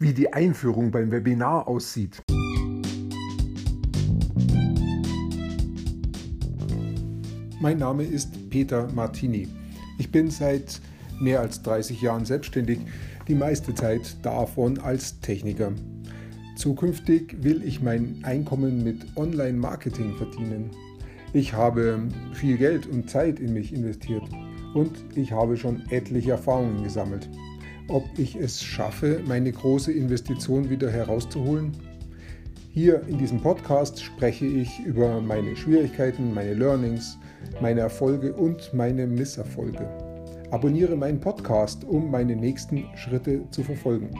wie die Einführung beim Webinar aussieht. Mein Name ist Peter Martini. Ich bin seit mehr als 30 Jahren selbstständig, die meiste Zeit davon als Techniker. Zukünftig will ich mein Einkommen mit Online-Marketing verdienen. Ich habe viel Geld und Zeit in mich investiert und ich habe schon etliche Erfahrungen gesammelt. Ob ich es schaffe, meine große Investition wieder herauszuholen? Hier in diesem Podcast spreche ich über meine Schwierigkeiten, meine Learnings, meine Erfolge und meine Misserfolge. Abonniere meinen Podcast, um meine nächsten Schritte zu verfolgen.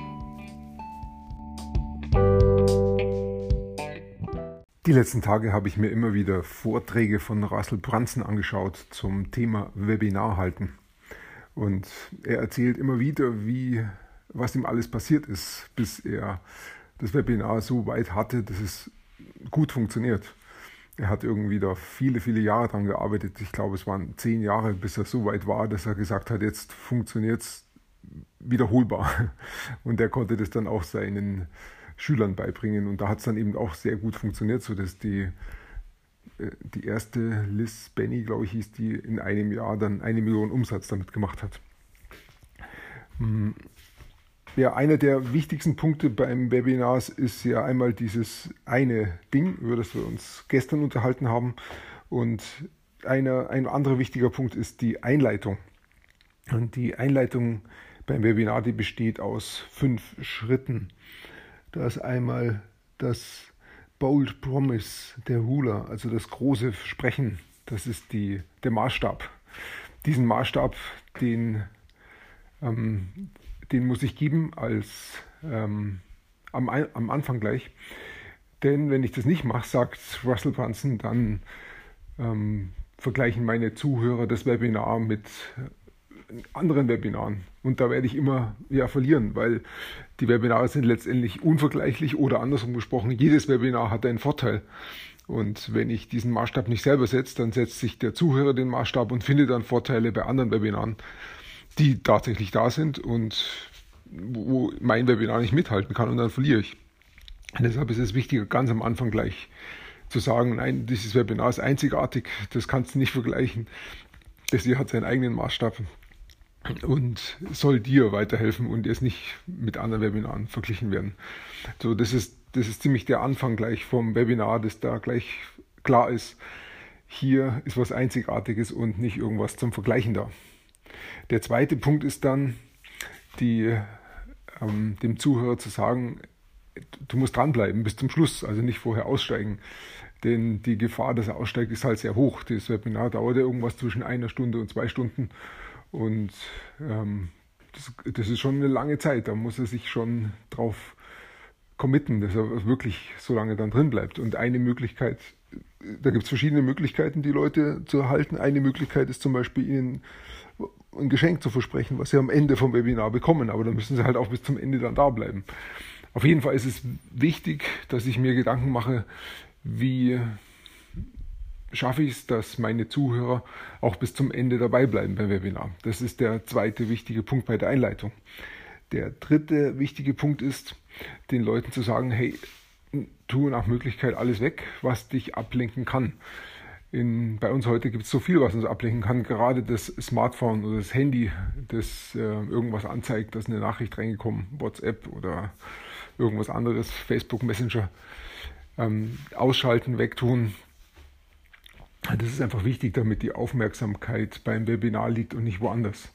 Die letzten Tage habe ich mir immer wieder Vorträge von Russell Brunson angeschaut zum Thema Webinar halten. Und er erzählt immer wieder, wie, was ihm alles passiert ist, bis er das Webinar so weit hatte, dass es gut funktioniert. Er hat irgendwie da viele, viele Jahre dran gearbeitet. Ich glaube, es waren zehn Jahre, bis er so weit war, dass er gesagt hat, jetzt funktioniert es wiederholbar. Und er konnte das dann auch seinen Schülern beibringen. Und da hat es dann eben auch sehr gut funktioniert, sodass die, die erste Liz Benny, glaube ich, hieß, die in einem Jahr dann eine Million Umsatz damit gemacht hat. Hm. Ja, einer der wichtigsten Punkte beim Webinars ist ja einmal dieses eine Ding, über das wir uns gestern unterhalten haben. Und eine, ein anderer wichtiger Punkt ist die Einleitung. Und die Einleitung beim Webinar, die besteht aus fünf Schritten. Da ist einmal das Bold Promise der Ruler, also das große Versprechen. Das ist die, der Maßstab. Diesen Maßstab, den, ähm, den muss ich geben als ähm, am, am Anfang gleich. Denn wenn ich das nicht mache, sagt Russell Brunson, dann ähm, vergleichen meine Zuhörer das Webinar mit anderen Webinaren. Und da werde ich immer ja, verlieren, weil die Webinare sind letztendlich unvergleichlich oder andersrum gesprochen, jedes Webinar hat einen Vorteil. Und wenn ich diesen Maßstab nicht selber setze, dann setzt sich der Zuhörer den Maßstab und findet dann Vorteile bei anderen Webinaren, die tatsächlich da sind und wo mein Webinar nicht mithalten kann und dann verliere ich. Und deshalb ist es wichtiger, ganz am Anfang gleich zu sagen, nein, dieses Webinar ist einzigartig, das kannst du nicht vergleichen. Das hier hat seinen eigenen Maßstab und soll dir weiterhelfen und jetzt nicht mit anderen Webinaren verglichen werden. So, das ist, das ist ziemlich der Anfang gleich vom Webinar, dass da gleich klar ist, hier ist was Einzigartiges und nicht irgendwas zum Vergleichen da. Der zweite Punkt ist dann, die, ähm, dem Zuhörer zu sagen, du musst dranbleiben bis zum Schluss, also nicht vorher aussteigen. Denn die Gefahr, dass er aussteigt, ist halt sehr hoch. Das Webinar dauert ja irgendwas zwischen einer Stunde und zwei Stunden. Und ähm, das, das, ist schon eine lange Zeit. Da muss er sich schon drauf committen, dass er wirklich so lange dann drin bleibt. Und eine Möglichkeit, da gibt es verschiedene Möglichkeiten, die Leute zu erhalten. Eine Möglichkeit ist zum Beispiel, ihnen ein Geschenk zu versprechen, was sie am Ende vom Webinar bekommen. Aber dann müssen sie halt auch bis zum Ende dann da bleiben. Auf jeden Fall ist es wichtig, dass ich mir Gedanken mache, wie schaffe ich es, dass meine Zuhörer auch bis zum Ende dabei bleiben beim Webinar. Das ist der zweite wichtige Punkt bei der Einleitung. Der dritte wichtige Punkt ist, den Leuten zu sagen, hey, tu nach Möglichkeit alles weg, was dich ablenken kann. In, bei uns heute gibt es so viel, was uns ablenken kann. Gerade das Smartphone oder das Handy, das äh, irgendwas anzeigt, dass eine Nachricht reingekommen, WhatsApp oder irgendwas anderes, Facebook Messenger, ähm, ausschalten, wegtun, das ist einfach wichtig, damit die Aufmerksamkeit beim Webinar liegt und nicht woanders.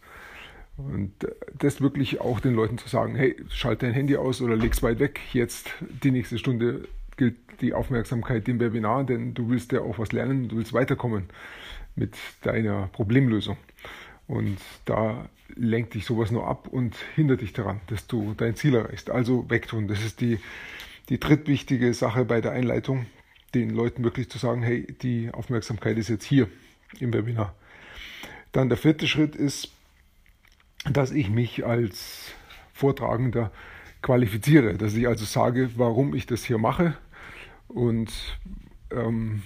Und das wirklich auch den Leuten zu sagen, hey, schalte dein Handy aus oder leg's weit weg. Jetzt die nächste Stunde gilt die Aufmerksamkeit dem Webinar, denn du willst ja auch was lernen, du willst weiterkommen mit deiner Problemlösung. Und da lenkt dich sowas nur ab und hindert dich daran, dass du dein Ziel erreichst. Also wegtun. Das ist die, die drittwichtige Sache bei der Einleitung, den Leuten wirklich zu sagen, hey, die Aufmerksamkeit ist jetzt hier im Webinar. Dann der vierte Schritt ist, dass ich mich als Vortragender qualifiziere, dass ich also sage, warum ich das hier mache und ähm,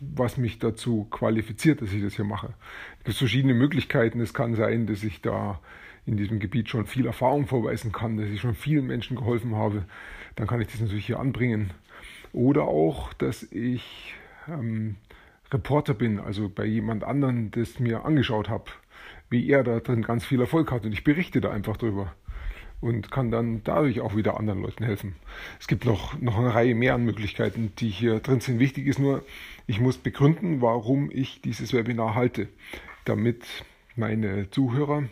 was mich dazu qualifiziert, dass ich das hier mache. Es gibt verschiedene Möglichkeiten. Es kann sein, dass ich da in diesem Gebiet schon viel Erfahrung vorweisen kann, dass ich schon vielen Menschen geholfen habe, dann kann ich das natürlich hier anbringen. Oder auch, dass ich ähm, Reporter bin, also bei jemand anderen das mir angeschaut habe, wie er da drin ganz viel Erfolg hat und ich berichte da einfach drüber und kann dann dadurch auch wieder anderen Leuten helfen. Es gibt noch, noch eine Reihe mehr an Möglichkeiten, die hier drin sind. Wichtig ist nur, ich muss begründen, warum ich dieses Webinar halte, damit meine Zuhörer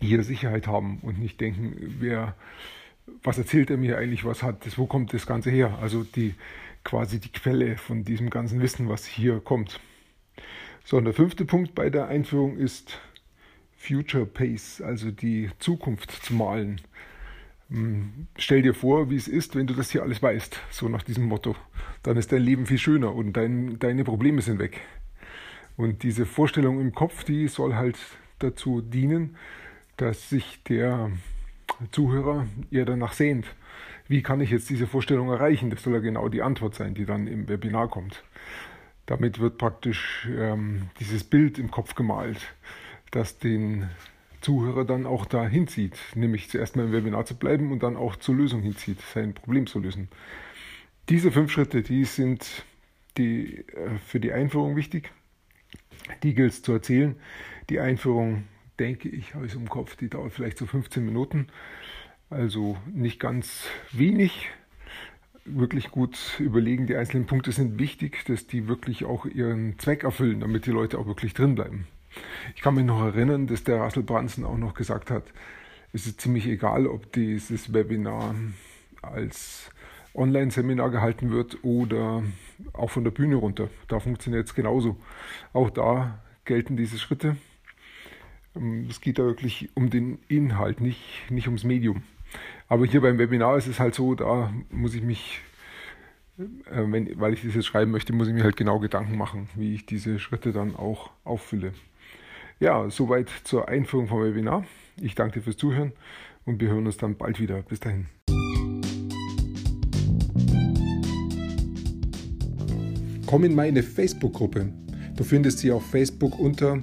hier Sicherheit haben und nicht denken, wer, was erzählt er mir eigentlich, was hat das, wo kommt das Ganze her? Also die quasi die Quelle von diesem ganzen Wissen, was hier kommt. So, und der fünfte Punkt bei der Einführung ist Future Pace, also die Zukunft zu malen. Hm, stell dir vor, wie es ist, wenn du das hier alles weißt, so nach diesem Motto. Dann ist dein Leben viel schöner und dein, deine Probleme sind weg. Und diese Vorstellung im Kopf, die soll halt dazu dienen, dass sich der Zuhörer eher danach sehnt. Wie kann ich jetzt diese Vorstellung erreichen? Das soll ja genau die Antwort sein, die dann im Webinar kommt. Damit wird praktisch ähm, dieses Bild im Kopf gemalt das den Zuhörer dann auch da hinzieht, nämlich zuerst mal im Webinar zu bleiben und dann auch zur Lösung hinzieht, sein Problem zu lösen. Diese fünf Schritte, die sind die, äh, für die Einführung wichtig. Die gilt es zu erzählen. Die Einführung, denke ich, habe ich im Kopf, die dauert vielleicht so 15 Minuten. Also nicht ganz wenig. Wirklich gut überlegen. Die einzelnen Punkte sind wichtig, dass die wirklich auch ihren Zweck erfüllen, damit die Leute auch wirklich drin bleiben. Ich kann mich noch erinnern, dass der Russell Brunson auch noch gesagt hat, es ist ziemlich egal, ob dieses Webinar als Online-Seminar gehalten wird oder auch von der Bühne runter. Da funktioniert es genauso. Auch da gelten diese Schritte. Ähm, es geht da wirklich um den Inhalt, nicht, nicht ums Medium. Aber hier beim Webinar ist es halt so, da muss ich mich, äh, wenn, weil ich das jetzt schreiben möchte, muss ich mir halt genau Gedanken machen, wie ich diese Schritte dann auch auffülle. Ja, soweit zur Einführung vom Webinar. Ich danke dir fürs Zuhören und wir hören uns dann bald wieder. Bis dahin. Komm in meine Facebook-Gruppe. Du findest sie auf Facebook unter